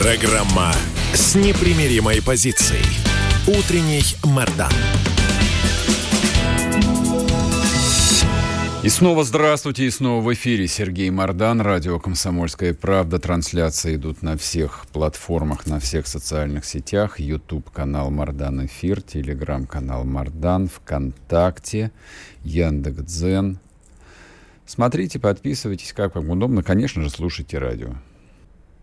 Программа с непримиримой позицией. Утренний Мордан. И снова здравствуйте, и снова в эфире Сергей Мордан, радио «Комсомольская правда». Трансляции идут на всех платформах, на всех социальных сетях. YouTube-канал Мордан Эфир, Телеграм-канал Мордан, ВКонтакте, Яндекс.Дзен. Смотрите, подписывайтесь, как вам удобно. Конечно же, слушайте радио.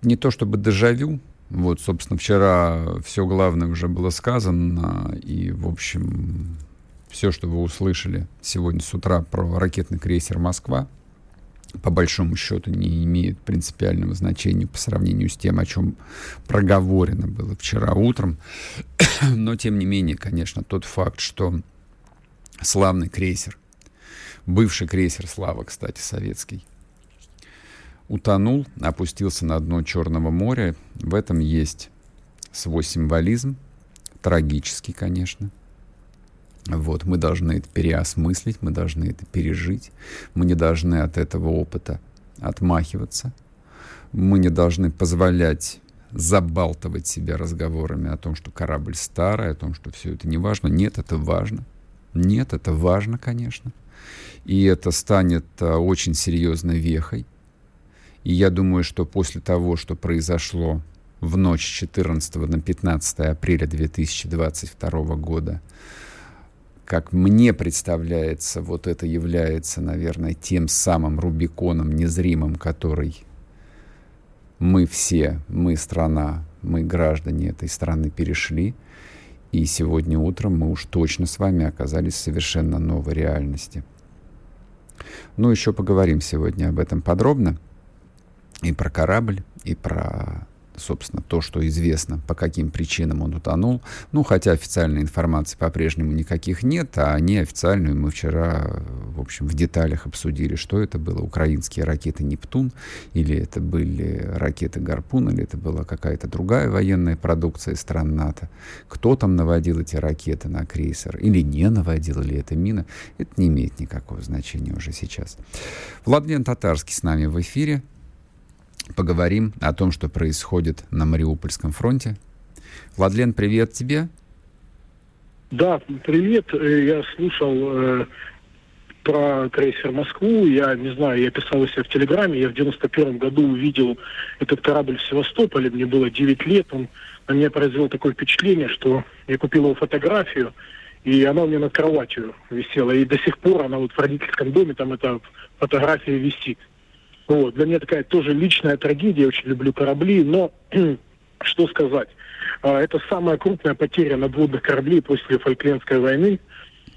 Не то чтобы дежавю, вот, собственно, вчера все главное уже было сказано, и, в общем, все, что вы услышали сегодня с утра про ракетный крейсер «Москва», по большому счету не имеет принципиального значения по сравнению с тем, о чем проговорено было вчера утром. Но, тем не менее, конечно, тот факт, что славный крейсер, бывший крейсер «Слава», кстати, советский, утонул, опустился на дно Черного моря. В этом есть свой символизм, трагический, конечно – вот, мы должны это переосмыслить, мы должны это пережить, мы не должны от этого опыта отмахиваться, мы не должны позволять забалтывать себя разговорами о том, что корабль старый, о том, что все это не важно. Нет, это важно. Нет, это важно, конечно. И это станет а, очень серьезной вехой. И я думаю, что после того, что произошло в ночь 14 на 15 апреля 2022 года, как мне представляется, вот это является, наверное, тем самым Рубиконом незримым, который мы все, мы страна, мы граждане этой страны перешли. И сегодня утром мы уж точно с вами оказались в совершенно новой реальности. Ну, еще поговорим сегодня об этом подробно. И про корабль, и про собственно, то, что известно, по каким причинам он утонул. Ну, хотя официальной информации по-прежнему никаких нет, а неофициальную мы вчера, в общем, в деталях обсудили, что это было. Украинские ракеты «Нептун» или это были ракеты «Гарпун», или это была какая-то другая военная продукция стран НАТО. Кто там наводил эти ракеты на крейсер или не наводил, или это мина, это не имеет никакого значения уже сейчас. Владлен Татарский с нами в эфире поговорим о том, что происходит на Мариупольском фронте. Владлен, привет тебе. Да, привет. Э, я слушал э, про крейсер Москву. Я не знаю, я писал у себя в Телеграме. Я в 91 году увидел этот корабль в Севастополе. Мне было 9 лет. Он на меня произвел такое впечатление, что я купил его фотографию, и она у меня над кроватью висела. И до сих пор она вот в родительском доме, там эта фотография висит. Вот. Для меня такая тоже личная трагедия, я очень люблю корабли, но что сказать. А, это самая крупная потеря надводных кораблей после Фольклендской войны.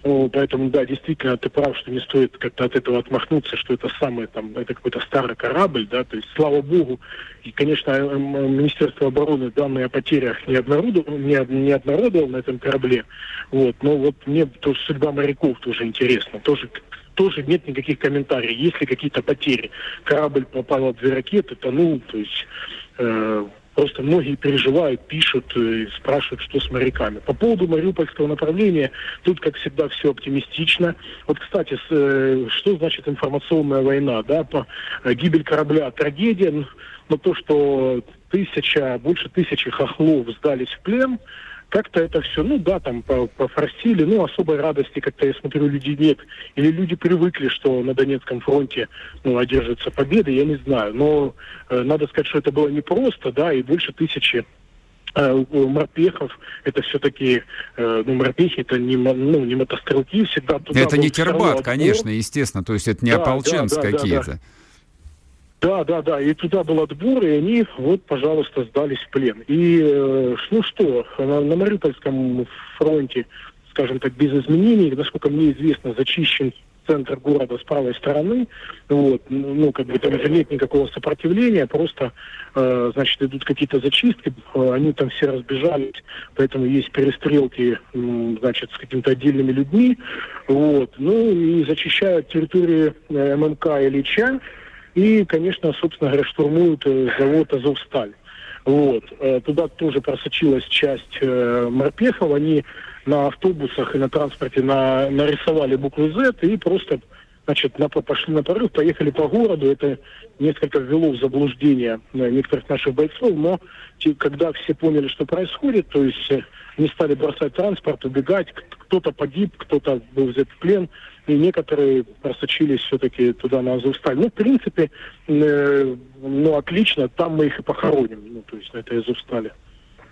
Поэтому, да, действительно, ты прав, что не стоит как-то от этого отмахнуться, что это самый, там, это какой-то старый корабль, да, то есть, слава богу, и, конечно, э, Министерство обороны данные о потерях не, обнародовало, не, не обнародовало на этом корабле, вот, но вот мне тоже судьба моряков тоже интересна, тоже тоже нет никаких комментариев. Есть ли какие-то потери? Корабль попал две ракеты, тонул, то есть э, просто многие переживают, пишут, э, спрашивают, что с моряками. По поводу Мариупольского направления, тут, как всегда, все оптимистично. Вот, кстати, с, э, что значит информационная война? Да? По, э, гибель корабля – трагедия, но то, что тысяча, больше тысячи хохлов сдались в плен – как-то это все, ну да, там пофорсили, ну особой радости как-то, я смотрю, людей нет. Или люди привыкли, что на Донецком фронте ну, одержится победа, я не знаю. Но э, надо сказать, что это было непросто, да, и больше тысячи э, морпехов, это все-таки, э, ну, морпехи, это не, ну, не мотострелки всегда. Туда это не тербат, конечно, естественно, то есть это не да, ополченцы да, да, какие-то. Да, да. Да, да, да. И туда был отбор, и они вот, пожалуйста, сдались в плен. И э, ну что, на, на Мариупольском фронте, скажем так, без изменений, насколько мне известно, зачищен центр города с правой стороны. Вот, ну, как бы там нет никакого сопротивления, просто, э, значит, идут какие-то зачистки, э, они там все разбежались, поэтому есть перестрелки, значит, с какими-то отдельными людьми. Вот, ну, и зачищают территории э, ММК Ильича, и, конечно, собственно говоря, штурмуют э, завод «Азовсталь». Вот. Э, туда тоже просочилась часть э, морпехов. Они на автобусах и на транспорте на, нарисовали букву Z и просто значит, на, пошли на порыв, поехали по городу. Это несколько ввело в заблуждение некоторых наших бойцов, но те, когда все поняли, что происходит, то есть не стали бросать транспорт, убегать, кто-то погиб, кто-то был взят в плен, и некоторые просочились все-таки туда на Азовсталь. Ну, в принципе, э, ну, отлично, там мы их и похороним, ну, то есть на этой Азовстале.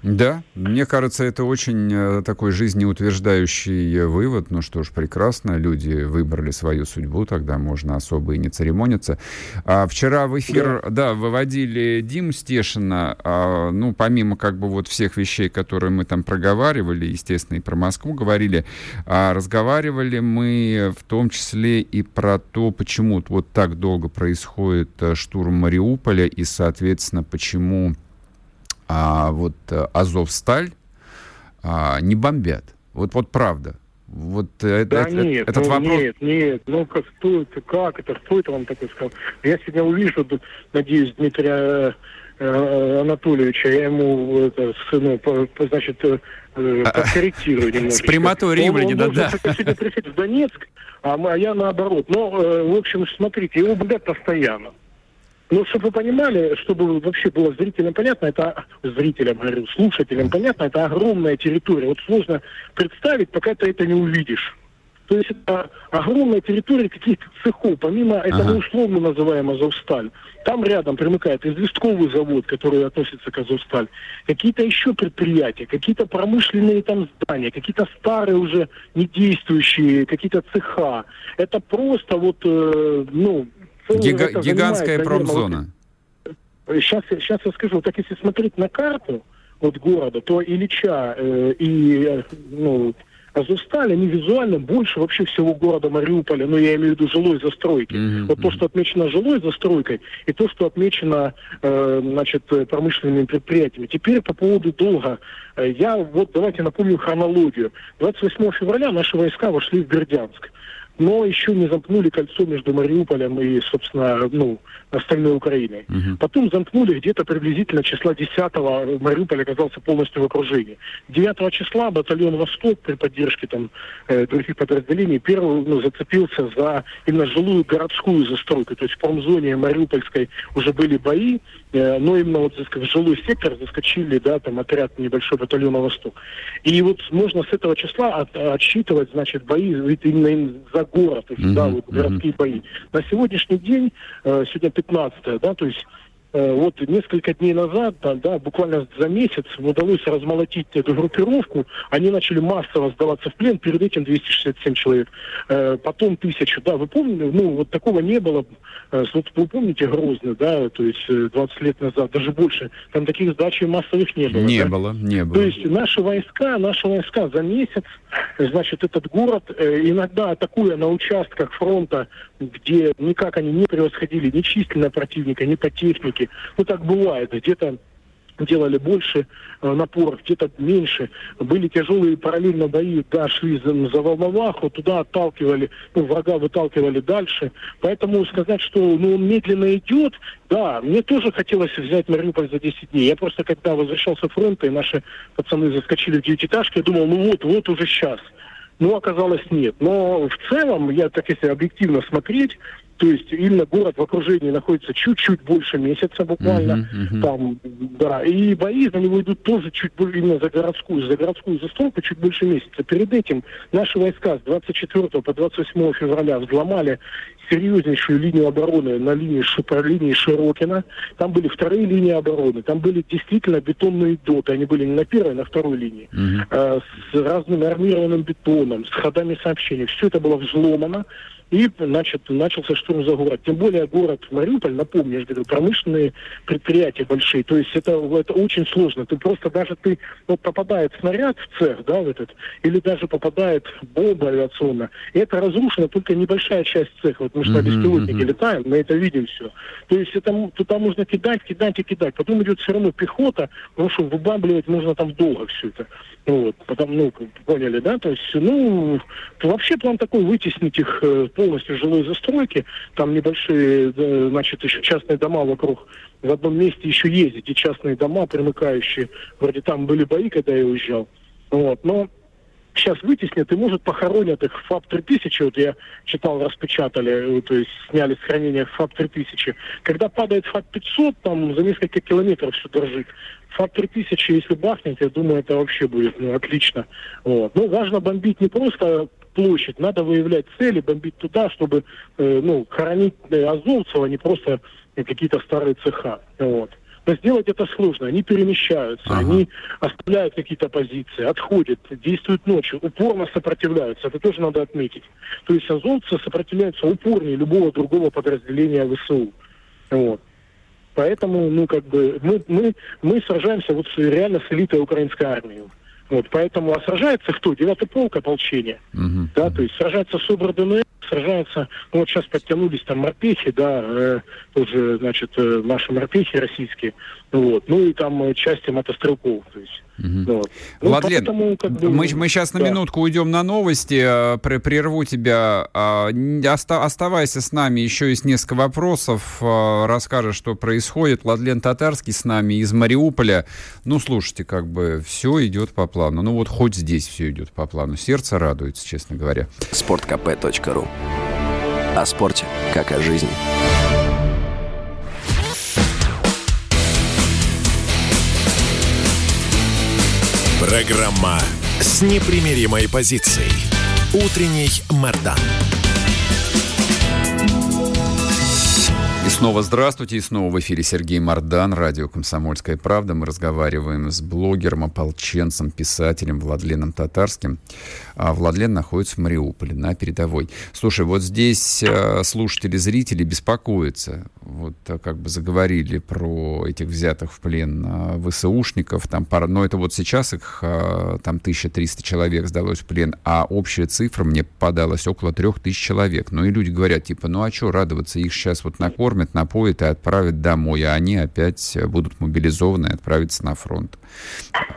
Да, мне кажется, это очень э, такой жизнеутверждающий вывод. Ну что ж, прекрасно, люди выбрали свою судьбу, тогда можно особо и не церемониться. А вчера в эфир, да, да выводили Диму Стешина, а, ну, помимо как бы вот всех вещей, которые мы там проговаривали, естественно, и про Москву говорили, а разговаривали мы в том числе и про то, почему вот так долго происходит э, штурм Мариуполя и, соответственно, почему а вот э, Азовсталь а, не бомбят. Вот, вот правда. Вот э, да это, нет, этот ну, вопрос... Нет, нет, ну как, кто это, как это, кто это вам такой сказал? Я сегодня увижу, надеюсь, Дмитрия э, Анатольевича, я ему это, ну, по, по, значит, э, а, подкорректирую немножечко. С прямотой римляне, да, да. сегодня приехать в Донецк, а, а я наоборот. Но, э, в общем, смотрите, его бомбят постоянно. Ну, чтобы вы понимали, чтобы вообще было зрителям понятно, это зрителям, говорю, слушателям понятно, это огромная территория. Вот сложно представить, пока ты это не увидишь. То есть это огромная территория каких-то цехов, помимо этого ага. условно называемого Азовсталь. Там рядом примыкает известковый завод, который относится к Азовсталь, какие-то еще предприятия, какие-то промышленные там здания, какие-то старые уже недействующие, какие-то цеха. Это просто вот, э, ну, Гига- гигантская промзона. Сейчас, сейчас я скажу, так если смотреть на карту вот города, то Ильича э, и ну, Азовсталь, они визуально больше вообще всего города Мариуполя, ну, я имею в виду жилой застройки. Mm-hmm. Вот то, что отмечено жилой застройкой, и то, что отмечено, э, значит, промышленными предприятиями. Теперь по поводу долга. Э, я вот давайте напомню хронологию. 28 февраля наши войска вошли в Бердянск но еще не замкнули кольцо между Мариуполем и, собственно, ну, остальной Украиной. Угу. Потом замкнули где-то приблизительно числа 10-го Мариуполь оказался полностью в окружении. 9 числа батальон «Восток» при поддержке там э, других подразделений первый ну, зацепился за именно жилую городскую застройку. То есть в промзоне Мариупольской уже были бои, э, но именно вот в жилой сектор заскочили, да, там отряд небольшой батальона «Восток». И вот можно с этого числа от, отсчитывать, значит, бои именно за город, есть, mm-hmm. да, вот городские mm-hmm. бои. На сегодняшний день, э, сегодня 15 да, то есть вот несколько дней назад, да, да, буквально за месяц удалось размолотить эту группировку. Они начали массово сдаваться в плен, перед этим 267 человек. Э, потом тысячу, да, вы помните, ну, вот такого не было. Э, вот вы помните Грозный, да, то есть 20 лет назад, даже больше, там таких сдач массовых не было. Не да? было, не было. То есть наши войска, наши войска за месяц, значит, этот город, иногда атакуя на участках фронта, где никак они не превосходили ни численно противника, ни по технике, ну, так бывает. Где-то делали больше э, напор, где-то меньше. Были тяжелые параллельно бои, да, шли за, за Волноваху, туда отталкивали, ну, врага выталкивали дальше. Поэтому сказать, что ну, он медленно идет, да, мне тоже хотелось взять Мариуполь за 10 дней. Я просто, когда возвращался с фронта, и наши пацаны заскочили в девятиэтажки, я думал, ну вот, вот уже сейчас. Ну, оказалось, нет. Но в целом, я так если объективно смотреть, то есть именно город в окружении находится чуть-чуть больше месяца буквально. Uh-huh, uh-huh. Там, да. И бои за него идут тоже чуть больше, именно за городскую, за городскую застройку чуть больше месяца. Перед этим наши войска с 24 по 28 февраля взломали серьезнейшую линию обороны на линии, по линии Широкина. Там были вторые линии обороны, там были действительно бетонные доты. Они были не на первой, а на второй линии. Mm-hmm. Э, с разным армированным бетоном, с ходами сообщений. Все это было взломано. И, значит, начался штурм за город. Тем более город Мариуполь, напомню, я говорю, промышленные предприятия большие. То есть это, это очень сложно. Ты просто даже ты, вот попадает снаряд в цех, да, в этот, или даже попадает бомба авиационная, и это разрушена только небольшая часть цеха. Вот мы же на беспилотнике летаем, мы это видим все. То есть это, туда можно кидать, кидать и кидать. Потом идет все равно пехота, потому что выбамбливать можно там долго все это. Вот, потом, ну, поняли, да? То есть, ну, вообще план такой, вытеснить их э, полностью жилой застройки, там небольшие, значит, еще частные дома вокруг, в одном месте еще есть эти частные дома, примыкающие, вроде там были бои, когда я уезжал, вот, но сейчас вытеснят и, может, похоронят их в ФАП-3000, вот я читал, распечатали, то есть сняли с хранения ФАП-3000. Когда падает ФАП-500, там за несколько километров все дрожит. ФАП-3000, если бахнет, я думаю, это вообще будет ну, отлично. Вот. Но важно бомбить не просто площадь, надо выявлять цели, бомбить туда, чтобы э, ну, хоронить э, азовцев, а не просто э, какие-то старые цеха. Вот. Но сделать это сложно. Они перемещаются, ага. они оставляют какие-то позиции, отходят, действуют ночью, упорно сопротивляются. Это тоже надо отметить. То есть азовцы сопротивляются упорнее любого другого подразделения ВСУ. Вот. Поэтому, ну, как бы, мы, мы, мы сражаемся вот реально с элитой украинской армии. Вот, поэтому, а сражается кто? Девятый полк ополчения. Uh-huh. Да, то есть сражается СОБР ДНР, сражается, ну вот сейчас подтянулись там морпехи, да, э, тоже, значит, э, наши морпехи российские, вот, ну и там э, части мотострелков, то есть Угу. Ну, Владлен, поэтому, как бы, мы, мы сейчас да. на минутку уйдем на новости, э, прерву тебя. А, оставайся с нами, еще есть несколько вопросов. Э, расскажешь, что происходит. Владлен Татарский с нами из Мариуполя. Ну, слушайте, как бы все идет по плану. Ну вот хоть здесь все идет по плану. Сердце радуется, честно говоря. Спорткп.ру О спорте, как о жизни. Программа с непримиримой позицией. Утренний Мордан. И снова здравствуйте, и снова в эфире Сергей Мордан, радио «Комсомольская правда». Мы разговариваем с блогером, ополченцем, писателем Владленом Татарским. А Владлен находится в Мариуполе, на передовой. Слушай, вот здесь э, слушатели, зрители беспокоятся. Вот э, как бы заговорили про этих взятых в плен э, ВСУшников. Там пара, но это вот сейчас их там 1300 человек сдалось в плен, а общая цифра мне попадалась около 3000 человек. Ну и люди говорят, типа, ну а что радоваться, их сейчас вот накормят напоят и отправят домой, а они опять будут мобилизованы и отправятся на фронт.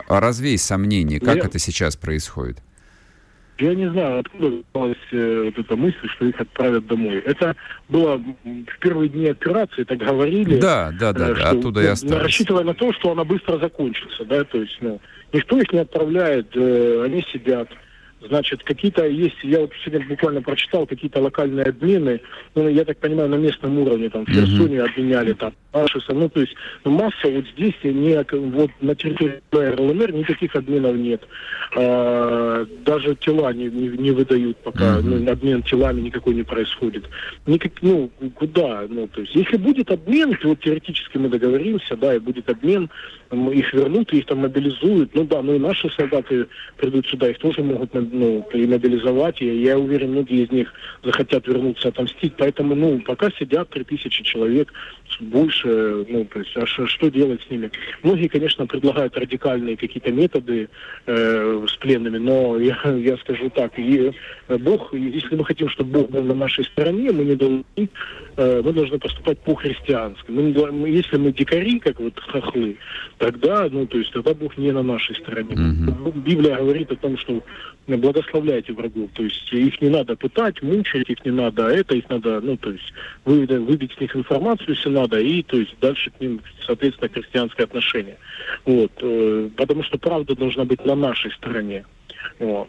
А развей сомнения, как Я... это сейчас происходит? Я не знаю, откуда взялась э, вот эта мысль, что их отправят домой. Это было в первые дни операции, так говорили. Да, да, да, э, что, оттуда и осталось. Рассчитывая на то, что она быстро закончится, да, то есть, ну, никто их не отправляет, э, они сидят. Значит, какие-то есть, я вот сегодня буквально прочитал, какие-то локальные обмены, ну, я так понимаю, на местном уровне, там, в Херсоне mm-hmm. обменяли, там, наши, ну, то есть масса вот здесь, не, вот на территории ЛНР никаких обменов нет. А, даже тела не, не, не выдают пока, mm-hmm. ну, обмен телами никакой не происходит. Никак, ну, куда, ну, то есть, если будет обмен, то вот теоретически мы договоримся, да, и будет обмен, их вернут, их там мобилизуют, ну, да, ну, и наши солдаты придут сюда, их тоже могут ну, мобилизовать, и я уверен, многие из них захотят вернуться отомстить, поэтому, ну, пока сидят 3000 человек, больше, ну, то есть, а что, что делать с ними? Многие, конечно, предлагают радикальные какие-то методы э, с пленными, но я, я скажу так, и э, Бог, если мы хотим, чтобы Бог был на нашей стороне, мы не должны, э, мы должны поступать по-христиански. Мы, если мы дикари, как вот хохлы, тогда, ну, то есть, тогда Бог не на нашей стороне. Mm-hmm. Библия говорит о том, что благословляйте врагов. То есть их не надо пытать, мучать, их не надо а это, их надо, ну, то есть выбить, выбить с них информацию, если надо, и, то есть, дальше к ним, соответственно, христианское отношение. Вот. Э, потому что правда должна быть на нашей стороне. Вот.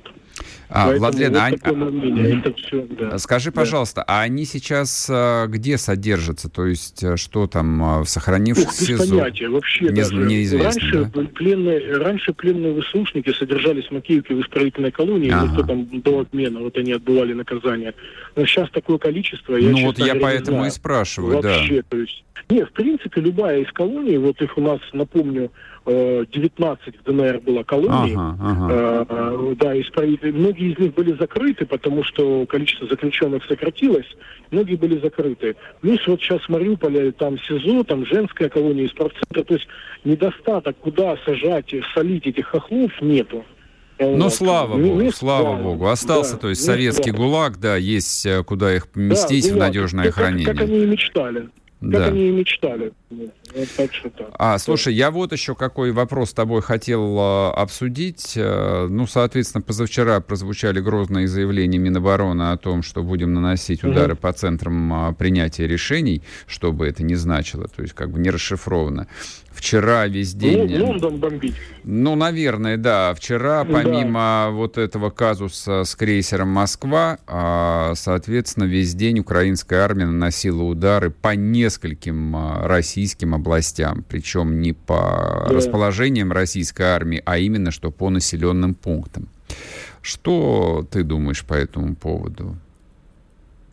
А, Поэтому Владлен, вот а... это все, да. скажи, пожалуйста, да. а они сейчас а, где содержатся? То есть э, что там а, в сохранившихся СИЗО? Понятия, вообще не, даже. Неизвестно, раньше, да? пленные, раньше пленные ВСУшники содержались в Макеевке в исправительной колонии, ага. никто там до отмена, вот они отбывали наказание. Но сейчас такое количество... Я, ну вот я поэтому и спрашиваю, вообще, да. То есть, нет, в принципе, любая из колоний, вот их у нас, напомню, 19 э, в ДНР было колоний, ага, ага. Э, да, исправители. Многие из них были закрыты, потому что количество заключенных сократилось, многие были закрыты. Плюс вот сейчас в Мариуполе там СИЗО, там женская колония, спортцентр, то есть недостаток, куда сажать, солить этих хохлов нету. Ну, слава ну, богу, слава да, богу. Остался, да, то есть, советский да. ГУЛАГ, да, есть э, куда их поместить да, в надежное как, хранение. Как, как они и мечтали. Как да. они и мечтали. Так что так. А, слушай, я вот еще какой вопрос с тобой хотел а, обсудить. А, ну, соответственно, позавчера прозвучали грозные заявления Минобороны о том, что будем наносить удары угу. по центрам а, принятия решений, что бы это ни значило, то есть как бы не расшифровано. Вчера весь день... Ну, Лондон бомбить. Ну, наверное, да. Вчера, помимо да. вот этого казуса с крейсером «Москва», а, соответственно, весь день украинская армия наносила удары по нескольким а, российским областям. Причем не по да. расположениям российской армии, а именно что по населенным пунктам. Что ты думаешь по этому поводу?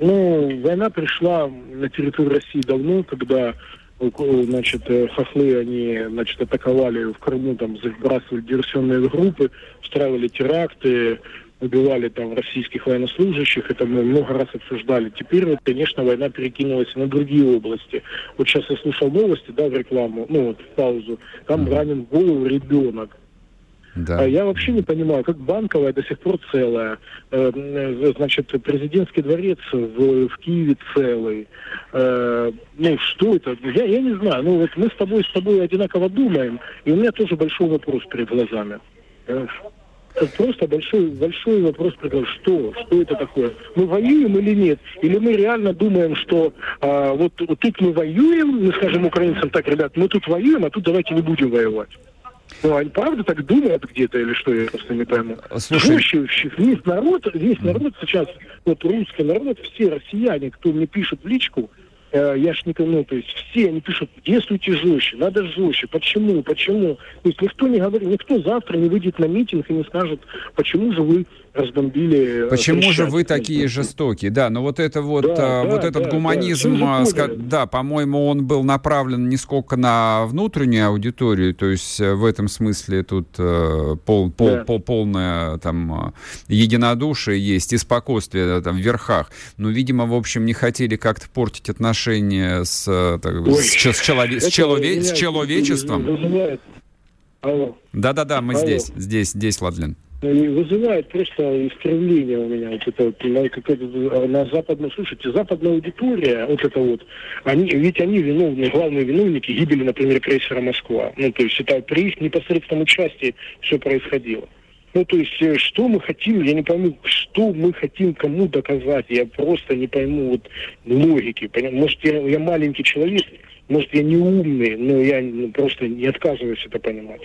Ну, война пришла на территорию России давно, когда значит, э, хохлы, они, значит, атаковали в Крыму, там, забрасывали диверсионные группы, устраивали теракты, убивали там российских военнослужащих, это мы много раз обсуждали. Теперь вот, конечно, война перекинулась на другие области. Вот сейчас я слушал новости, да, в рекламу, ну вот в паузу, там mm-hmm. ранен в голову ребенок. Да. А я вообще не понимаю, как банковая до сих пор целая. Э, э, значит, президентский дворец в, в Киеве целый. Э, ну, что это? Я, я не знаю. Ну, вот мы с тобой с тобой одинаково думаем, и у меня тоже большой вопрос перед глазами. Это просто большой, большой вопрос, что, что это такое? Мы воюем или нет? Или мы реально думаем, что а, вот, вот тут мы воюем, мы скажем украинцам так, ребят, мы тут воюем, а тут давайте не будем воевать. Ну, они правда так думают где-то или что, я просто не пойму. Слушай... Проще, весь народ, весь народ сейчас, вот русский народ, все россияне, кто мне пишет в личку, я ж никому, ну, то есть все они пишут, действуйте жестче, надо жестче, почему, почему. То есть никто не говорит, никто завтра не выйдет на митинг и не скажет, почему же вы разбомбили. Э, Почему же вы такие жестокие? Да, но вот это вот, да, а, вот да, этот да, гуманизм, да, ска- да, по-моему, он был направлен не сколько на внутреннюю аудиторию, то есть э, в этом смысле тут пол, пол, да. пол, полное там единодушие есть и спокойствие там в верхах. Но, видимо, в общем, не хотели как-то портить отношения с, так, Ой, с, с, челове- с, челове- с человечеством. Да-да-да, мы Алло. здесь, здесь, здесь, Владлен. Ну, вызывает просто искривление у меня вот это вот, на, как это, на западную, слушайте, западная аудитория, вот это вот, они, ведь они виновны, главные виновники гибели, например, крейсера Москва. Ну, то есть это при их непосредственном участии все происходило. Ну, то есть, э, что мы хотим, я не пойму, что мы хотим кому доказать, я просто не пойму вот логики. Может, я, я маленький человек, может, я не умный, но я просто не отказываюсь это понимать.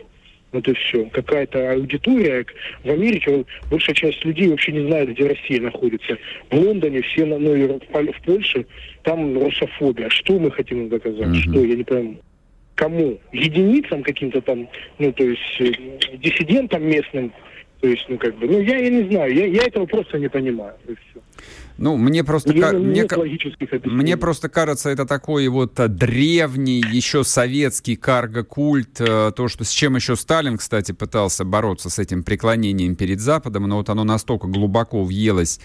Вот и все. Какая-то аудитория. В Америке большая часть людей вообще не знает, где Россия находится. В Лондоне все, ну и в Польше, там русофобия. Что мы хотим им доказать? Mm-hmm. Что? Я не пойму. Кому? Единицам каким-то там, ну, то есть э, диссидентам местным, то есть, ну, как бы, ну, я, я не знаю, я, я этого просто не понимаю, и все. Ну, мне просто, ка- мне, мне просто кажется, это такой вот э, древний, еще советский карго-культ, э, то, что с чем еще Сталин, кстати, пытался бороться с этим преклонением перед Западом, но вот оно настолько глубоко въелось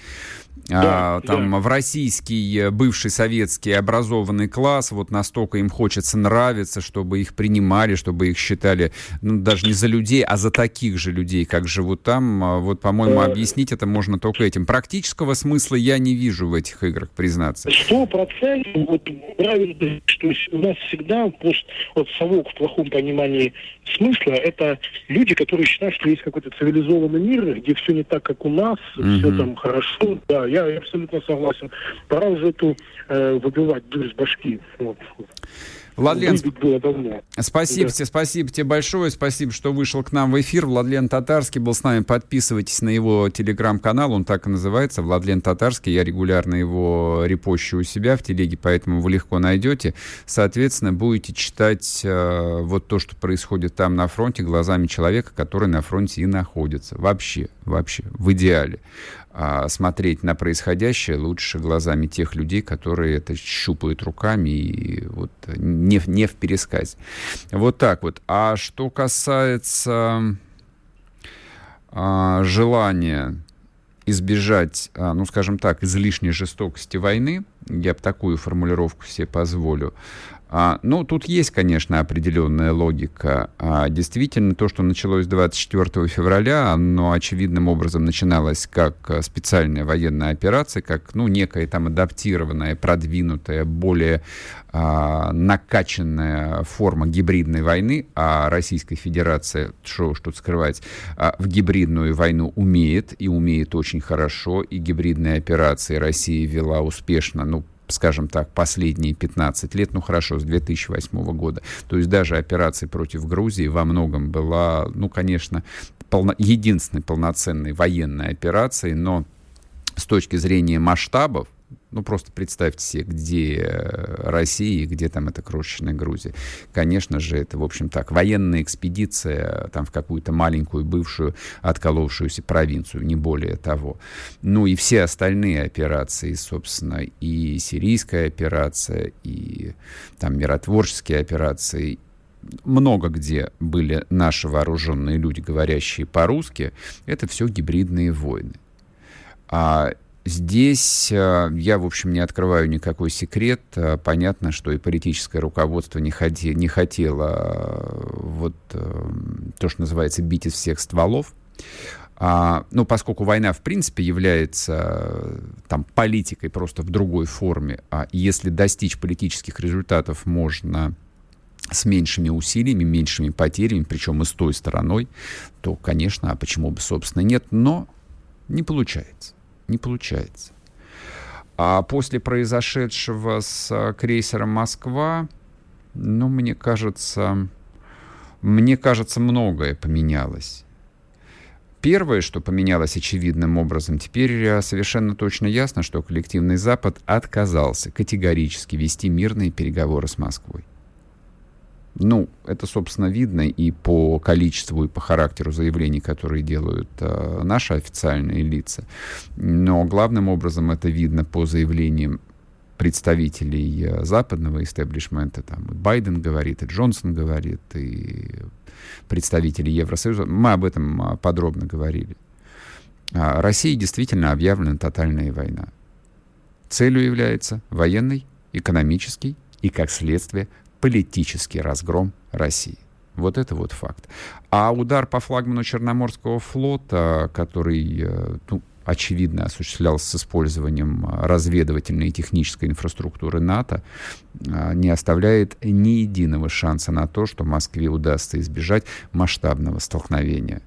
да, а, там да. в российский э, бывший советский образованный класс вот настолько им хочется нравиться, чтобы их принимали, чтобы их считали ну, даже не за людей, а за таких же людей, как живут там. А вот, по-моему, объяснить это можно только этим. Практического смысла я не вижу в этих играх, признаться. Сто процентов. Вот правильно, что у нас всегда пост, вот совок в плохом понимании смысла это люди, которые считают, что есть какой-то цивилизованный мир, где все не так, как у нас, mm все там хорошо. Да, я абсолютно согласен. Пора уже эту э, выбивать дурь с башки. Вот. Владлен. Спасибо да. тебе, спасибо тебе большое, спасибо, что вышел к нам в эфир. Владлен Татарский был с нами. Подписывайтесь на его телеграм-канал, он так и называется, Владлен Татарский. Я регулярно его репощу у себя в телеге, поэтому вы легко найдете. Соответственно, будете читать э, вот то, что происходит там на фронте, глазами человека, который на фронте и находится. Вообще, вообще, в идеале. А смотреть на происходящее лучше глазами тех людей, которые это щупают руками и вот не, не в пересказе. Вот так вот. А что касается а, желания избежать, а, ну, скажем так, излишней жестокости войны, я бы такую формулировку себе позволю, а, ну, тут есть, конечно, определенная логика. А, действительно, то, что началось 24 февраля, оно очевидным образом начиналось как э, специальная военная операция, как, ну, некая там адаптированная, продвинутая, более а, накачанная форма гибридной войны, а Российская Федерация, что уж тут скрывать, а, в гибридную войну умеет, и умеет очень хорошо, и гибридные операции Россия вела успешно, ну, скажем так, последние 15 лет, ну хорошо, с 2008 года. То есть даже операция против Грузии во многом была, ну, конечно, полно, единственной полноценной военной операцией, но с точки зрения масштабов, ну, просто представьте себе, где э, Россия и где там эта крошечная Грузия. Конечно же, это, в общем так, военная экспедиция э, там в какую-то маленькую бывшую отколовшуюся провинцию, не более того. Ну и все остальные операции, собственно, и сирийская операция, и там миротворческие операции, много где были наши вооруженные люди, говорящие по-русски, это все гибридные войны. А Здесь э, я, в общем, не открываю никакой секрет. Э, понятно, что и политическое руководство не, хоти, не хотело э, вот то, что называется, бить из всех стволов. А, ну, поскольку война, в принципе, является там политикой просто в другой форме, а если достичь политических результатов можно с меньшими усилиями, меньшими потерями, причем и с той стороной, то, конечно, а почему бы, собственно, нет, но не получается не получается. А после произошедшего с э, крейсером «Москва», ну, мне кажется, мне кажется, многое поменялось. Первое, что поменялось очевидным образом, теперь совершенно точно ясно, что коллективный Запад отказался категорически вести мирные переговоры с Москвой. Ну, это, собственно, видно и по количеству, и по характеру заявлений, которые делают э, наши официальные лица. Но главным образом это видно по заявлениям представителей э, западного истеблишмента. Там и Байден говорит, и Джонсон говорит, и представители Евросоюза. Мы об этом а, подробно говорили. А России действительно объявлена тотальная война. Целью является военный, экономический и, как следствие, политический разгром России. Вот это вот факт. А удар по флагману Черноморского флота, который, э, ну, очевидно, осуществлялся с использованием разведывательной и технической инфраструктуры НАТО, э, не оставляет ни единого шанса на то, что Москве удастся избежать масштабного столкновения.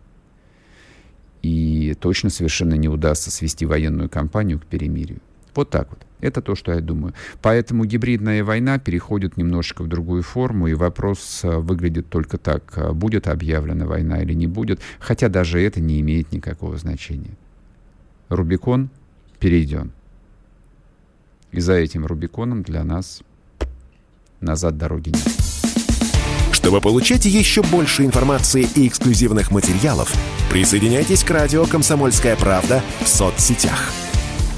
И точно совершенно не удастся свести военную кампанию к перемирию. Вот так вот. Это то, что я думаю. Поэтому гибридная война переходит немножечко в другую форму, и вопрос э, выглядит только так, э, будет объявлена война или не будет, хотя даже это не имеет никакого значения. Рубикон перейден. И за этим Рубиконом для нас назад дороги нет. Чтобы получать еще больше информации и эксклюзивных материалов, присоединяйтесь к радио «Комсомольская правда» в соцсетях –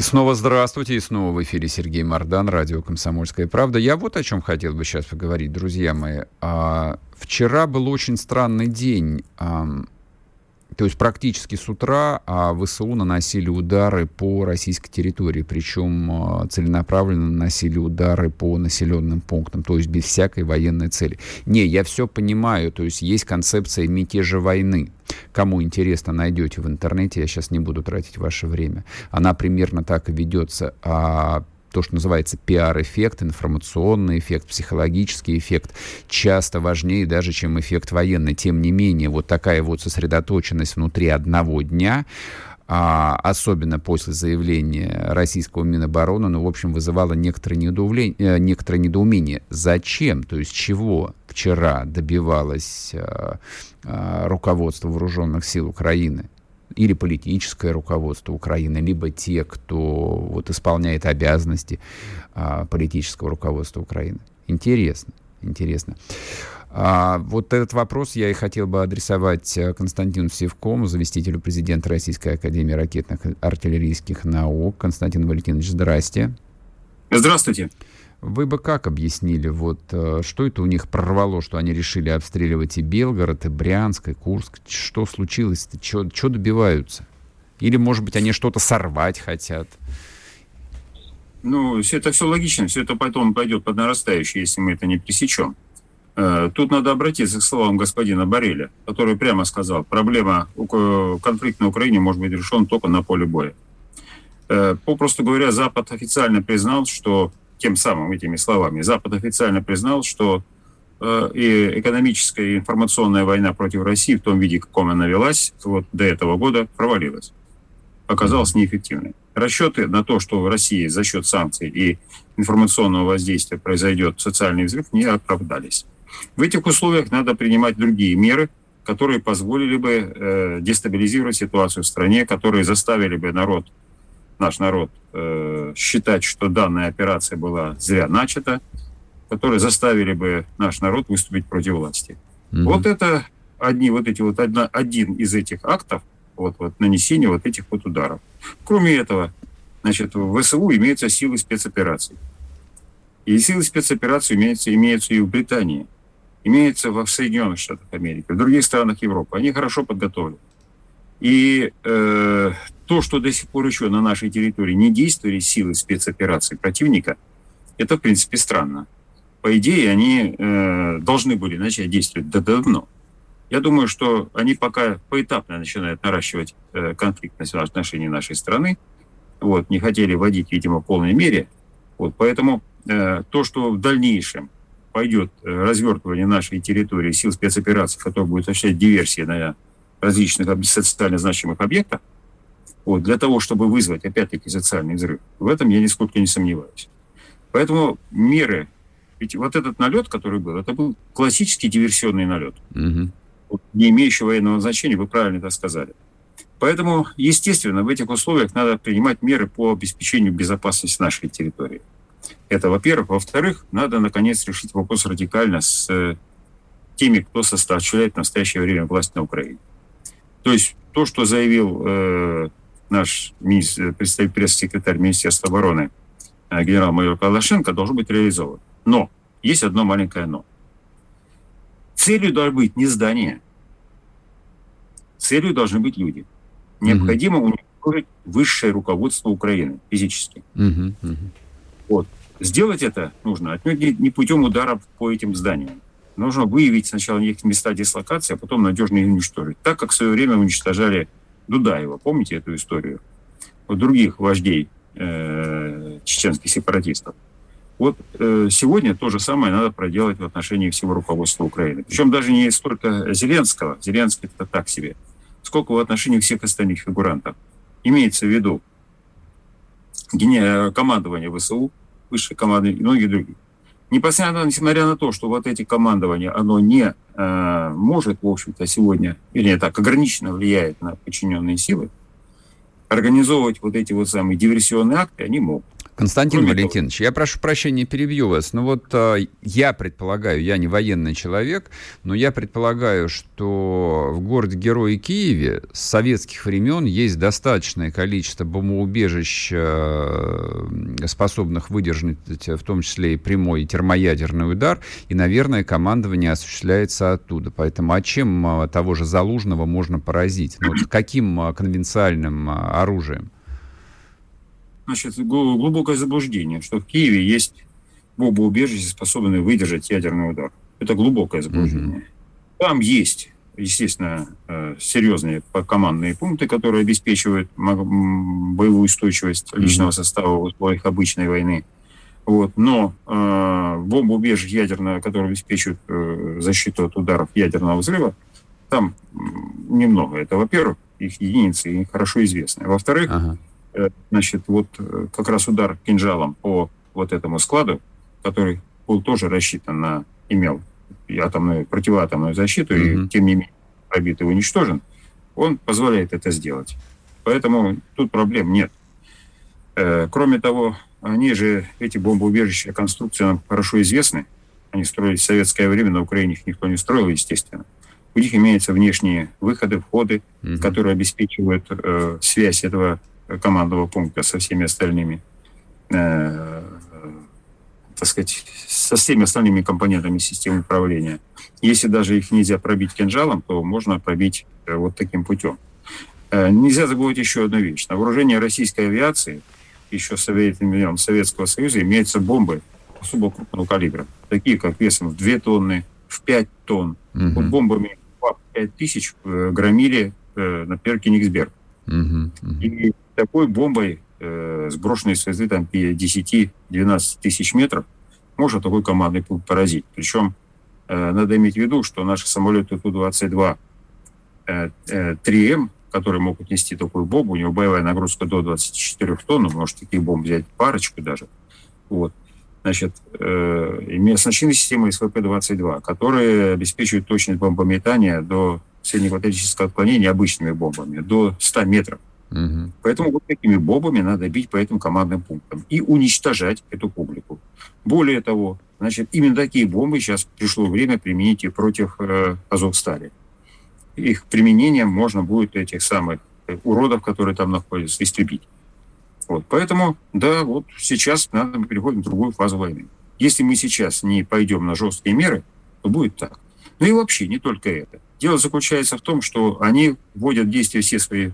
И снова здравствуйте, и снова в эфире Сергей Мордан, радио «Комсомольская правда». Я вот о чем хотел бы сейчас поговорить, друзья мои. А, вчера был очень странный день. А, То есть практически с утра а ВСУ наносили удары по российской территории, причем а, целенаправленно наносили удары по населенным пунктам, то есть без всякой военной цели. Не, я все понимаю, то есть есть концепция мятежа войны. Кому интересно, найдете в интернете, я сейчас не буду тратить ваше время. Она примерно так и ведется. То, что называется пиар-эффект, информационный эффект, психологический эффект, часто важнее даже, чем эффект военный. Тем не менее, вот такая вот сосредоточенность внутри одного дня, а, особенно после заявления российского Минобороны, ну, в общем, вызывало некоторое недоумение, э, некоторое недоумение. Зачем, то есть чего вчера добивалось а, а, руководство вооруженных сил Украины? Или политическое руководство Украины, либо те, кто вот исполняет обязанности а, политического руководства Украины. Интересно, интересно. А, вот этот вопрос я и хотел бы адресовать э, Константину Севкому, заместителю президента Российской Академии ракетных артиллерийских наук. Константин Валентинович, здрасте. Здравствуйте. Вы бы как объяснили, вот э, что это у них прорвало, что они решили обстреливать и Белгород, и Брянск, и Курск? Что случилось-то? Что добиваются? Или, может быть, они что-то сорвать хотят? Ну, это все логично, все это потом пойдет под нарастающее, если мы это не пресечем. Э, тут надо обратиться к словам господина Бареля, который прямо сказал, проблема, конфликт на Украине может быть решен только на поле боя. Э, попросту говоря, Запад официально признал, что тем самым этими словами. Запад официально признал, что э, и экономическая и информационная война против России в том виде, каком она велась, вот до этого года провалилась. Оказалась неэффективной. Расчеты на то, что в России за счет санкций и информационного воздействия произойдет социальный взрыв, не оправдались. В этих условиях надо принимать другие меры, которые позволили бы э, дестабилизировать ситуацию в стране, которые заставили бы народ наш народ э, считать, что данная операция была зря начата, которые заставили бы наш народ выступить против власти. Mm-hmm. Вот это одни вот эти вот одна, один из этих актов вот, вот нанесения вот этих вот ударов. Кроме этого, значит, в ВСУ имеются силы спецопераций. И силы спецопераций имеются, имеются и в Британии, имеются в Соединенных Штатах Америки, в других странах Европы. Они хорошо подготовлены. И э, то, что до сих пор еще на нашей территории не действовали силы спецопераций противника, это, в принципе, странно. По идее, они э, должны были начать действовать давно. Я думаю, что они пока поэтапно начинают наращивать э, конфликтность в отношении нашей страны. Вот, не хотели вводить, видимо, в полной мере. Вот, поэтому э, то, что в дальнейшем пойдет э, развертывание нашей территории сил спецопераций, которые будут осуществлять диверсии на различных социально значимых объектах, вот, для того, чтобы вызвать, опять-таки, социальный взрыв. В этом я нисколько не сомневаюсь. Поэтому меры, ведь вот этот налет, который был, это был классический диверсионный налет, угу. вот, не имеющий военного значения, вы правильно это сказали. Поэтому, естественно, в этих условиях надо принимать меры по обеспечению безопасности нашей территории. Это, во-первых. Во-вторых, надо, наконец, решить вопрос радикально с э, теми, кто составляет в настоящее время власть на Украине. То есть то, что заявил э, наш представитель пресс-секретарь Министерства обороны э, генерал-майор Калашенко, должен быть реализован. Но есть одно маленькое но. Целью должно быть не здание. Целью должны быть люди. Необходимо угу. уничтожить высшее руководство Украины физически. Угу, угу. Вот. Сделать это нужно отнюдь не путем ударов по этим зданиям нужно выявить сначала их места дислокации, а потом надежно их уничтожить. Так, как в свое время уничтожали Дудаева. Помните эту историю? Вот других вождей э, чеченских сепаратистов. Вот э, сегодня то же самое надо проделать в отношении всего руководства Украины. Причем даже не столько Зеленского, Зеленский это так себе, сколько в отношении всех остальных фигурантов. Имеется в виду командование ВСУ, высшее командование и многие другие. Непосредственно, несмотря на то, что вот эти командования, оно не э, может, в общем-то, сегодня, или так, ограниченно влияет на подчиненные силы, организовывать вот эти вот самые диверсионные акты они могут. Константин Кроме Валентинович, того... я прошу прощения, перебью вас. Но вот э, я предполагаю, я не военный человек, но я предполагаю, что в городе Герое Киеве с советских времен есть достаточное количество бомбоубежищ, э, способных выдержать в том числе и прямой термоядерный удар, и, наверное, командование осуществляется оттуда. Поэтому а чем э, того же Залужного можно поразить? Ну, вот каким э, конвенциальным оружием? Значит, глубокое заблуждение, что в Киеве есть бомбоубежище, способное выдержать ядерный удар. Это глубокое заблуждение. Угу. Там есть, естественно, э, серьезные командные пункты, которые обеспечивают боевую устойчивость личного угу. состава в условиях обычной войны. Вот. Но э, бомбоубежище ядерное, которое обеспечивает э, защиту от ударов ядерного взрыва, там немного. Это, во-первых, их единицы хорошо известны. Во-вторых, ага. Э, значит, вот э, как раз удар кинжалом по вот этому складу, который был тоже рассчитан на, имел атомную, противоатомную защиту, mm-hmm. и тем не менее пробит и уничтожен, он позволяет это сделать. Поэтому тут проблем нет. Э, кроме того, они же, эти бомбоубежища, конструкции нам хорошо известны. Они строились в советское время, на Украине их никто не строил, естественно. У них имеются внешние выходы, входы, mm-hmm. которые обеспечивают э, связь этого командного пункта со всеми остальными, э, так сказать, со всеми остальными компонентами системы управления. Если даже их нельзя пробить кинжалом, то можно пробить э, вот таким путем. Э, нельзя забывать еще одну вещь. На вооружении российской авиации, еще времен Советского Союза, имеются бомбы особо крупного калибра, такие как весом в 2 тонны, в 5 тонн. Угу. Вот бомбами 5 тысяч э, громили, например, Кенигсберг. Угу, угу. И такой бомбой, э, сброшенной с высоты там, 10-12 тысяч метров, может такой командный пункт поразить. Причем э, надо иметь в виду, что наши самолеты Ту-22 э, э, 3М, которые могут нести такую бомбу, у него боевая нагрузка до 24 тонн, может таких бомб взять парочку даже. Вот. Значит, э, оснащены системой СВП-22, которые обеспечивают точность бомбометания до среднеквадратического отклонения обычными бомбами, до 100 метров. Угу. Поэтому вот такими бомбами надо бить по этим командным пунктам и уничтожать эту публику. Более того, значит, именно такие бомбы сейчас пришло время применить и против э, Азовстали. Их применением можно будет этих самых э, уродов, которые там находятся, истребить. Вот. Поэтому, да, вот сейчас надо мы переходим в другую фазу войны. Если мы сейчас не пойдем на жесткие меры, то будет так. Ну и вообще, не только это. Дело заключается в том, что они вводят в действие все свои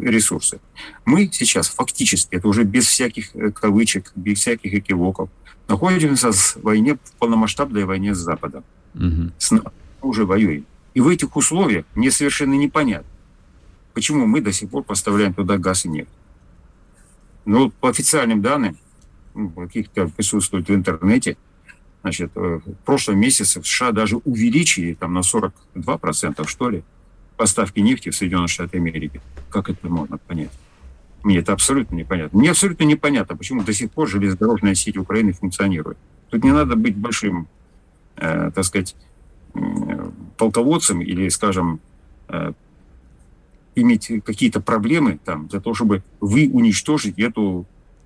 ресурсы. Мы сейчас фактически, это уже без всяких э, кавычек, без всяких экивоков, находимся в войне, в полномасштабной войне с Западом. Угу. С НАТО уже воюем. И в этих условиях мне совершенно непонятно, почему мы до сих пор поставляем туда газ и нефть. Но по официальным данным, ну, каких-то присутствуют в интернете, Значит, э, в прошлом месяце в США даже увеличили там на 42%, что ли, поставки нефти в Соединенные Штаты Америки. Как это можно понять? Мне это абсолютно непонятно. Мне абсолютно непонятно, почему до сих пор железнодорожная сеть Украины функционирует. Тут не надо быть большим, э, так сказать, э, полководцем или, скажем, э, иметь какие-то проблемы там для того, чтобы вы уничтожить эту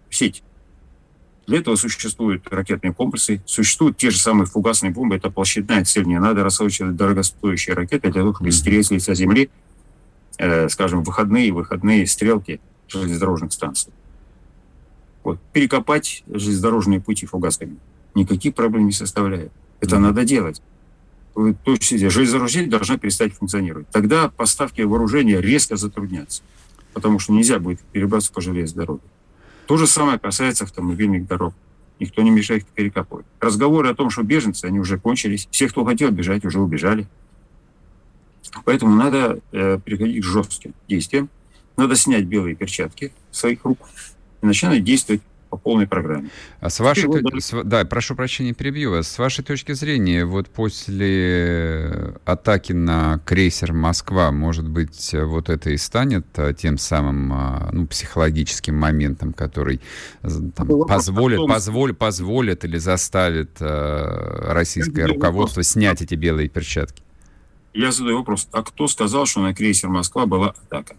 сеть. Для этого существуют ракетные комплексы, существуют те же самые фугасные бомбы. Это площадная цель. Не надо рассрочивать дорогостоящие ракеты для того, чтобы стереть с лица Земли, э, скажем, выходные выходные стрелки железнодорожных станций. Вот. Перекопать железнодорожные пути фугасками никаких проблем не составляет. Это mm-hmm. надо делать. То есть железнодорожная должна перестать функционировать. Тогда поставки вооружения резко затруднятся, потому что нельзя будет перебраться по железной дороге. То же самое касается автомобильных дорог. Никто не мешает их перекапывать. Разговоры о том, что беженцы, они уже кончились. Все, кто хотел бежать, уже убежали. Поэтому надо э, переходить к жестким действиям. Надо снять белые перчатки своих рук и начинать действовать по полной программе. А с вашей, вот, с, да, прошу прощения, перебью вас. С вашей точки зрения, вот после атаки на крейсер Москва, может быть, вот это и станет а, тем самым ну, психологическим моментом, который там, позволит, позволит, позволит или заставит э, российское руководство вопрос. снять эти белые перчатки? Я задаю вопрос, а кто сказал, что на крейсер Москва была атака?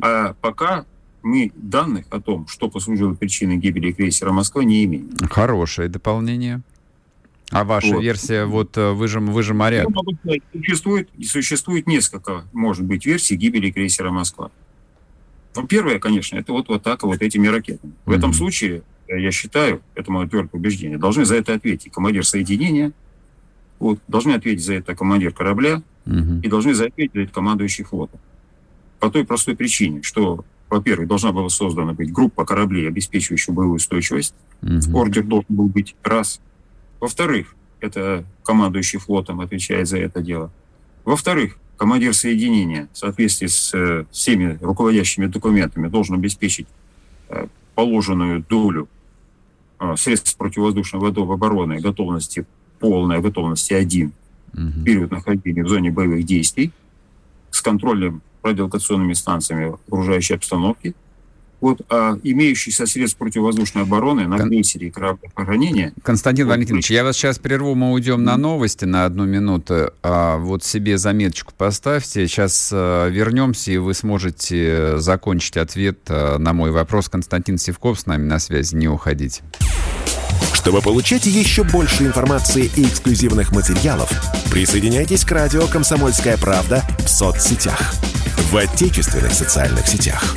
А пока мы данных о том, что послужило причиной гибели крейсера «Москва», не имеем. Хорошее дополнение. А ваша вот. версия, вот э, вы же, вы же моряк. Существует, существует несколько, может быть, версий гибели крейсера «Москва». Ну, первое, конечно, это вот атака вот этими ракетами. В mm-hmm. этом случае, э, я считаю, это мое твердое убеждение, должны за это ответить командир соединения, вот, должны ответить за это командир корабля mm-hmm. и должны за это ответить командующий флотом. По той простой причине, что, во-первых, должна была создана быть группа кораблей, обеспечивающая боевую устойчивость. Mm-hmm. Ордер должен был быть раз – во-вторых, это командующий флотом отвечает за это дело. Во-вторых, командир соединения в соответствии с э, всеми руководящими документами должен обеспечить э, положенную долю э, средств противовоздушной обороны готовности полной готовности один угу. период нахождения в зоне боевых действий с контролем радиолокационными станциями окружающей обстановки вот а, имеющихся средств противовоздушной обороны на крейсере и кораблях охранения. Константин вот, Валентинович, я вас сейчас прерву, мы уйдем на новости на одну минуту. А вот себе заметочку поставьте. Сейчас а, вернемся, и вы сможете закончить ответ а, на мой вопрос. Константин Севков с нами на связи. Не уходите. Чтобы получать еще больше информации и эксклюзивных материалов, присоединяйтесь к радио «Комсомольская правда» в соцсетях в отечественных социальных сетях.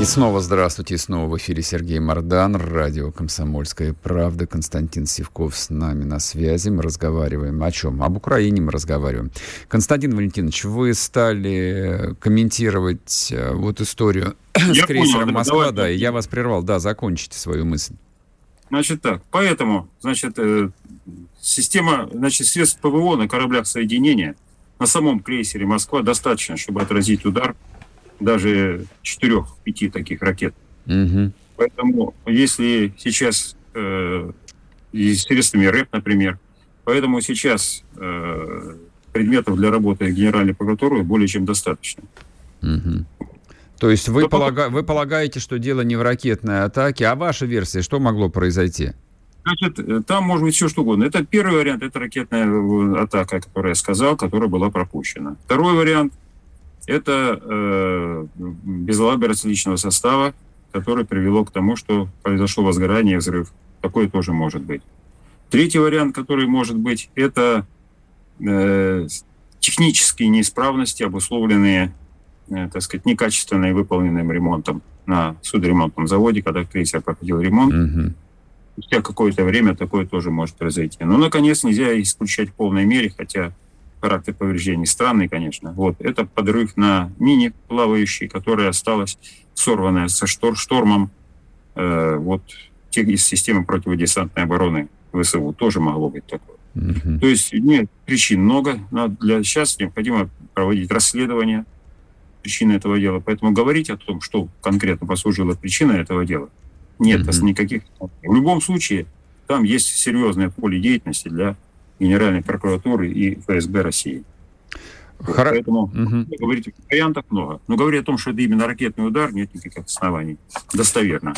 И снова здравствуйте, и снова в эфире Сергей Мордан, радио «Комсомольская правда». Константин Сивков с нами на связи. Мы разговариваем о чем? Об Украине мы разговариваем. Константин Валентинович, вы стали комментировать э, вот историю я с крейсером понял, «Москва», да, да, и я вас прервал. Да, закончите свою мысль. Значит так, поэтому, значит, э, система, значит, средств ПВО на кораблях соединения на самом крейсере «Москва» достаточно, чтобы отразить удар даже четырех-пяти таких ракет. Угу. Поэтому если сейчас э, и средствами РЭП, например, поэтому сейчас э, предметов для работы Генеральной прокуратуры более чем достаточно. Угу. То есть вы, полага... вы полагаете, что дело не в ракетной атаке, а ваша версия, что могло произойти? Значит, э, там может быть все что угодно. Это первый вариант, это ракетная э, атака, о которой я сказал, которая была пропущена. Второй вариант – это э, безалаберность личного состава, который привело к тому, что произошло возгорание, взрыв. Такое тоже может быть. Третий вариант, который может быть, это э, технические неисправности, обусловленные, э, так сказать, некачественно выполненным ремонтом на судоремонтном заводе, когда крейсер проходил ремонт. Mm-hmm. Спустя какое-то время такое тоже может произойти. Но, наконец, нельзя исключать в полной мере, хотя характер повреждений странный, конечно. Вот это подрыв на мини плавающий, которая осталась сорванная со штор штормом. Э, вот те из системы противодесантной обороны ВСУ тоже могло быть такое. Mm-hmm. То есть нет, причин много. Но для сейчас необходимо проводить расследование причины этого дела. Поэтому говорить о том, что конкретно послужило причиной этого дела, нет mm-hmm. никаких. В любом случае, там есть серьезное поле деятельности для Генеральной прокуратуры и ФСБ России. Хор... Поэтому угу. говорить вариантов много. Но говорить о том, что это именно ракетный удар, нет никаких оснований. Достоверно.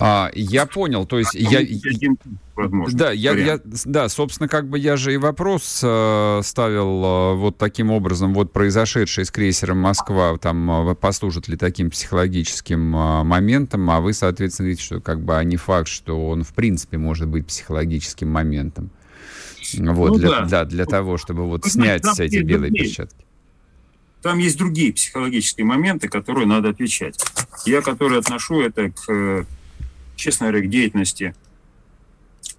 А, я понял, то есть а я, один, возможно, да, я, я, да, собственно, как бы я же и вопрос э, ставил э, вот таким образом, вот произошедшее с крейсером Москва, там э, послужит ли таким психологическим э, моментом, а вы, соответственно, видите, что как бы а не факт, что он в принципе может быть психологическим моментом. Вот, ну, для, да. да, для того, чтобы вот Вы снять знаете, эти белые другие. перчатки. Там есть другие психологические моменты, которые надо отвечать. Я, который отношу это к, э, честно говоря, к деятельности,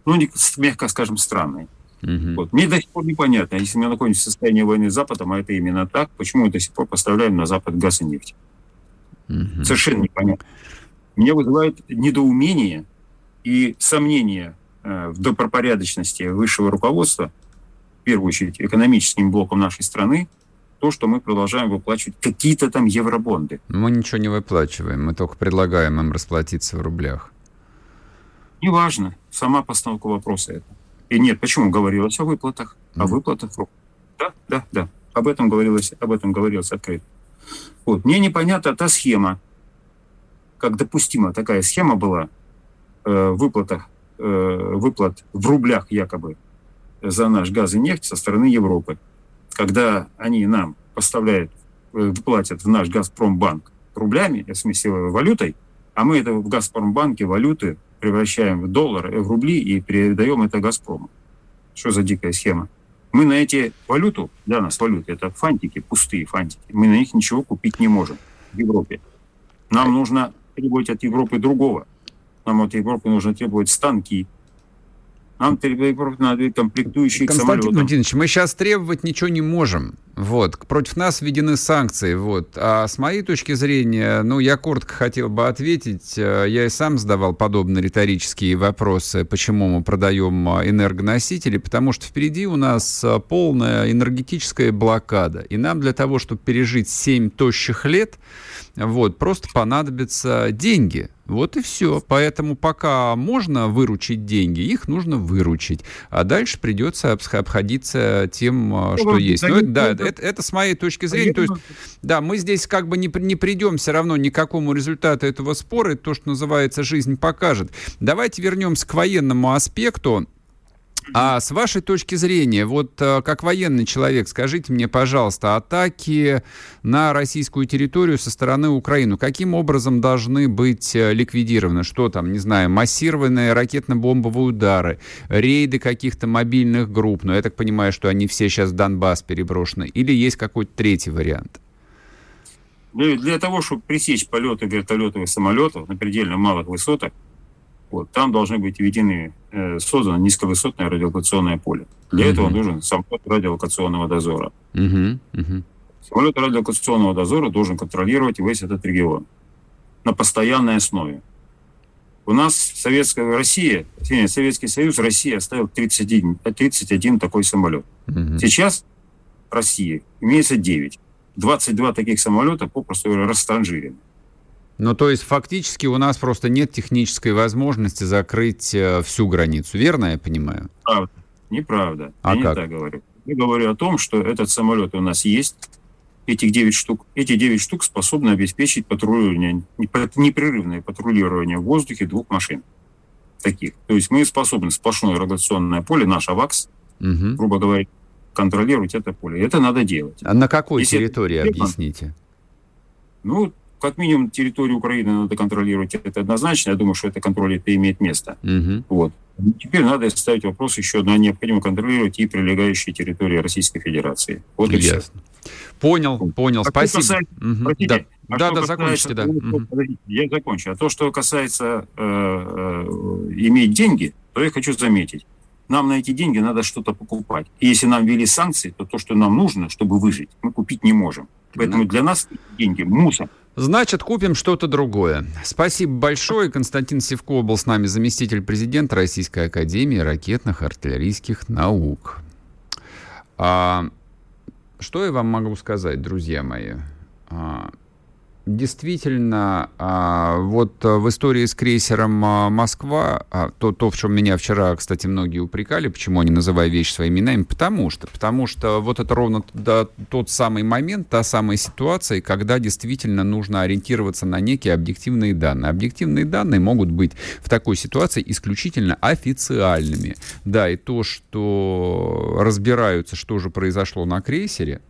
ну, не, мягко скажем, странной. Угу. Вот. Мне до сих пор непонятно, если мы находимся в состоянии войны с Западом, а это именно так, почему мы до сих пор поставляем на Запад газ и нефть. Угу. Совершенно непонятно. Меня вызывает недоумение и сомнение в добропорядочности высшего руководства, в первую очередь экономическим блоком нашей страны, то, что мы продолжаем выплачивать какие-то там евробонды. Мы ничего не выплачиваем, мы только предлагаем им расплатиться в рублях. Неважно, сама постановка вопроса это. И нет, почему говорилось о выплатах? О выплатах. Да, да, да. Об этом говорилось, об этом говорилось открыто. Вот. Мне непонятна та схема, как допустима такая схема была э, выплатах, э, выплат в рублях якобы за наш газ и нефть со стороны Европы. Когда они нам поставляют, э, платят в наш Газпромбанк рублями, в смысле валютой, а мы это в Газпромбанке валюты превращаем в доллары, в рубли и передаем это Газпрому. Что за дикая схема? Мы на эти валюту, для нас валюты, это фантики, пустые фантики, мы на них ничего купить не можем в Европе. Нам нужно требовать от Европы другого. Нам от Европы нужно требовать станки, нам надо комплектующие Константин самолетам. Валентинович, мы сейчас требовать ничего не можем. Вот. Против нас введены санкции. Вот. А с моей точки зрения, ну, я коротко хотел бы ответить. Э, я и сам задавал подобные риторические вопросы, почему мы продаем э, энергоносители, потому что впереди у нас э, полная энергетическая блокада. И нам для того, чтобы пережить 7 тощих лет, вот, просто понадобятся деньги. Вот и все. Поэтому пока можно выручить деньги, их нужно выручить. А дальше придется обходиться тем, ну, что есть. Это, да, это, это с моей точки зрения. То есть, да, мы здесь как бы не, не придем все равно ни к какому результату этого спора. Это то, что называется «жизнь покажет». Давайте вернемся к военному аспекту. А с вашей точки зрения, вот э, как военный человек, скажите мне, пожалуйста, атаки на российскую территорию со стороны Украины, каким образом должны быть э, ликвидированы? Что там, не знаю, массированные ракетно-бомбовые удары, рейды каких-то мобильных групп, но я так понимаю, что они все сейчас в Донбасс переброшены, или есть какой-то третий вариант? Ну, для того, чтобы пресечь полеты вертолетов и самолетов на предельно малых высотах, вот, там должны быть введены, э, создано низковысотное радиолокационное поле. Для uh-huh. этого нужен самолет радиолокационного дозора. Uh-huh. Uh-huh. Самолет радиолокационного дозора должен контролировать весь этот регион на постоянной основе. У нас Советская Россия, Советский Союз, Россия оставил 31, 31 такой самолет. Uh-huh. Сейчас в России имеется 9. 22 таких самолета попросту растранжирены. Ну, то есть фактически у нас просто нет технической возможности закрыть э, всю границу, верно я понимаю? Правда. Неправда. А я как? не так говорю. Я говорю о том, что этот самолет у нас есть, этих 9 штук. Эти 9 штук способны обеспечить патрулирование, непрерывное патрулирование в воздухе двух машин таких. То есть мы способны сплошное радиационное поле, наш АВАКС, угу. грубо говоря, контролировать это поле. Это надо делать. А на какой Если территории, это... объясните? Ну, как минимум территорию Украины надо контролировать, это однозначно. Я думаю, что это контроль это имеет место. Угу. Вот. Теперь надо ставить вопрос еще на необходимо контролировать и прилегающие территории Российской Федерации. Вот и Ясно. все. Понял, понял, а спасибо. Касается, угу. Простите, да, а да, да закончите, да. Я закончу. А то, что касается э, э, иметь деньги, то я хочу заметить. Нам на эти деньги надо что-то покупать. И если нам ввели санкции, то то, что нам нужно, чтобы выжить, мы купить не можем. Поэтому для нас деньги мусор. Значит, купим что-то другое. Спасибо большое. Константин Севко был с нами заместитель президента Российской Академии ракетных артиллерийских наук. А, что я вам могу сказать, друзья мои? А, действительно, а, вот в истории с крейсером а, «Москва», а, то, то, в чем меня вчера, кстати, многие упрекали, почему они называют вещи своими именами, потому что, потому что вот это ровно тот самый момент, та самая ситуация, когда действительно нужно ориентироваться на некие объективные данные. Объективные данные могут быть в такой ситуации исключительно официальными. Да, и то, что разбираются, что же произошло на крейсере,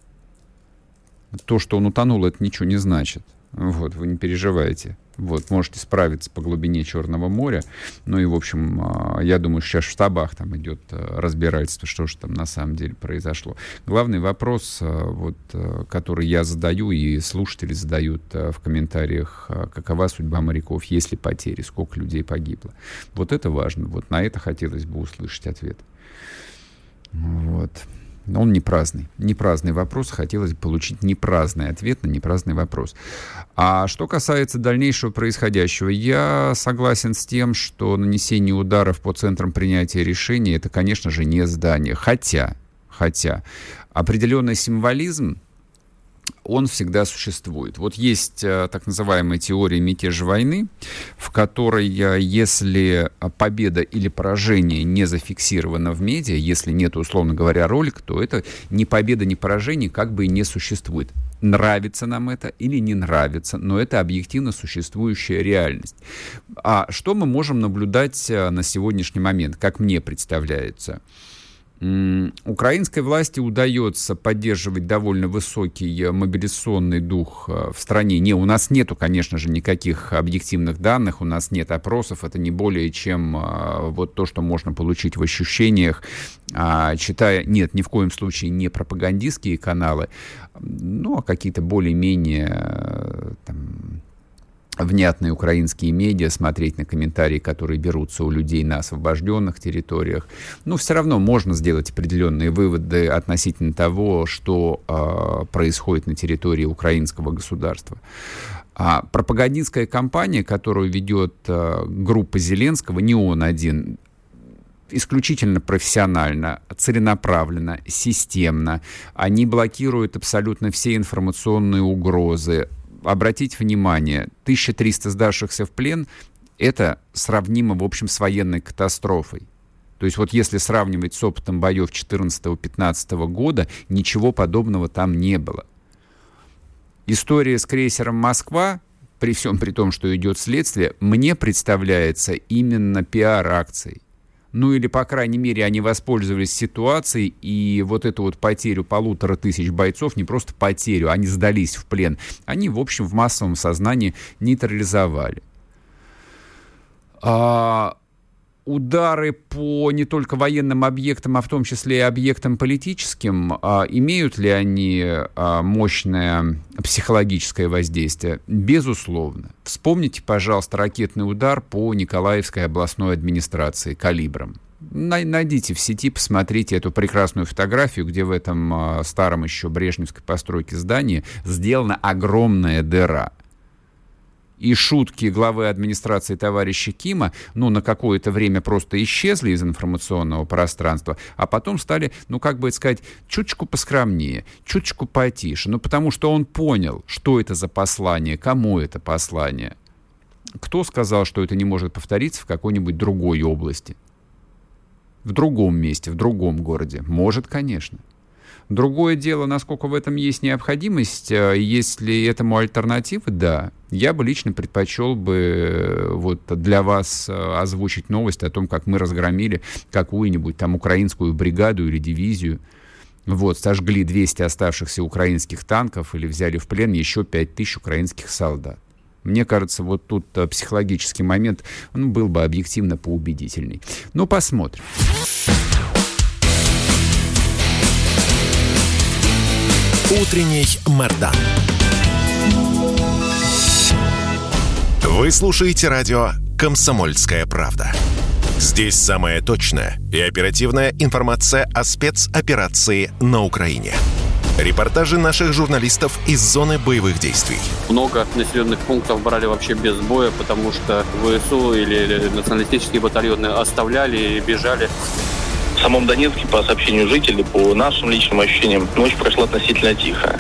то, что он утонул, это ничего не значит. Вот, вы не переживайте. Вот, можете справиться по глубине Черного моря. Ну и, в общем, а, я думаю, сейчас в штабах там идет а, разбирательство, что же там на самом деле произошло. Главный вопрос, а, вот, который я задаю и слушатели задают в комментариях, какова судьба моряков, есть ли потери, сколько людей погибло. Вот это важно. Вот на это хотелось бы услышать ответ. Вот. Он не праздный. Не праздный вопрос. Хотелось бы получить не праздный ответ на не праздный вопрос. А что касается дальнейшего происходящего, я согласен с тем, что нанесение ударов по центрам принятия решений это, конечно же, не здание. Хотя, хотя определенный символизм он всегда существует. Вот есть э, так называемая теория мятеж войны, в которой, э, если победа или поражение не зафиксировано в медиа, если нет, условно говоря, ролика, то это ни победа, ни поражение как бы и не существует. Нравится нам это или не нравится, но это объективно существующая реальность. А что мы можем наблюдать э, на сегодняшний момент, как мне представляется? Украинской власти удается поддерживать довольно высокий э, мобилизационный дух э, в стране. Не, у нас нету, конечно же, никаких объективных данных, у нас нет опросов, это не более чем э, вот то, что можно получить в ощущениях, а, читая, нет, ни в коем случае не пропагандистские каналы, ну, а какие-то более-менее там, внятные украинские медиа, смотреть на комментарии, которые берутся у людей на освобожденных территориях. Но все равно можно сделать определенные выводы относительно того, что э, происходит на территории украинского государства. А пропагандистская кампания, которую ведет э, группа Зеленского, не он один, исключительно профессионально, целенаправленно, системно. Они блокируют абсолютно все информационные угрозы, обратите внимание, 1300 сдавшихся в плен — это сравнимо, в общем, с военной катастрофой. То есть вот если сравнивать с опытом боев 14-15 года, ничего подобного там не было. История с крейсером «Москва», при всем при том, что идет следствие, мне представляется именно пиар-акцией ну или, по крайней мере, они воспользовались ситуацией, и вот эту вот потерю полутора тысяч бойцов, не просто потерю, они сдались в плен, они, в общем, в массовом сознании нейтрализовали. А, удары по не только военным объектам, а в том числе и объектам политическим, а, имеют ли они а, мощное психологическое воздействие? Безусловно. Вспомните, пожалуйста, ракетный удар по Николаевской областной администрации калибром. Найдите в сети, посмотрите эту прекрасную фотографию, где в этом а, старом еще брежневской постройке здании сделана огромная дыра – и шутки главы администрации товарища Кима, ну, на какое-то время просто исчезли из информационного пространства, а потом стали, ну, как бы сказать, чуточку поскромнее, чуточку потише, ну, потому что он понял, что это за послание, кому это послание. Кто сказал, что это не может повториться в какой-нибудь другой области? В другом месте, в другом городе? Может, конечно. Другое дело, насколько в этом есть необходимость, э, есть ли этому альтернативы, да. Я бы лично предпочел бы э, вот для вас э, озвучить новость о том, как мы разгромили какую-нибудь там украинскую бригаду или дивизию, вот, сожгли 200 оставшихся украинских танков или взяли в плен еще 5000 украинских солдат. Мне кажется, вот тут психологический момент он был бы объективно поубедительней. Ну, посмотрим. Утренний Мордан. Вы слушаете радио «Комсомольская правда». Здесь самая точная и оперативная информация о спецоперации на Украине. Репортажи наших журналистов из зоны боевых действий. Много населенных пунктов брали вообще без боя, потому что ВСУ или националистические батальоны оставляли и бежали. В самом Донецке, по сообщению жителей, по нашим личным ощущениям, ночь прошла относительно тихо.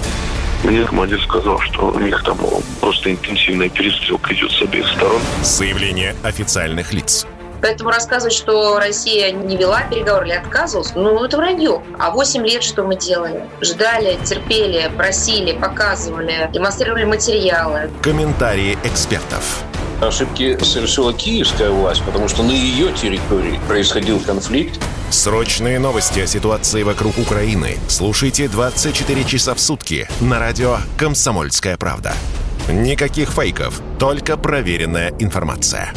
Мне командир сказал, что у них там просто интенсивная перестрелка идет с обеих сторон. Заявление официальных лиц. Поэтому рассказывать, что Россия не вела переговоры или отказывалась, ну, это вранье. А 8 лет что мы делали? Ждали, терпели, просили, показывали, демонстрировали материалы. Комментарии экспертов. Ошибки совершила киевская власть, потому что на ее территории происходил конфликт. Срочные новости о ситуации вокруг Украины слушайте 24 часа в сутки на радио «Комсомольская правда». Никаких фейков, только проверенная информация.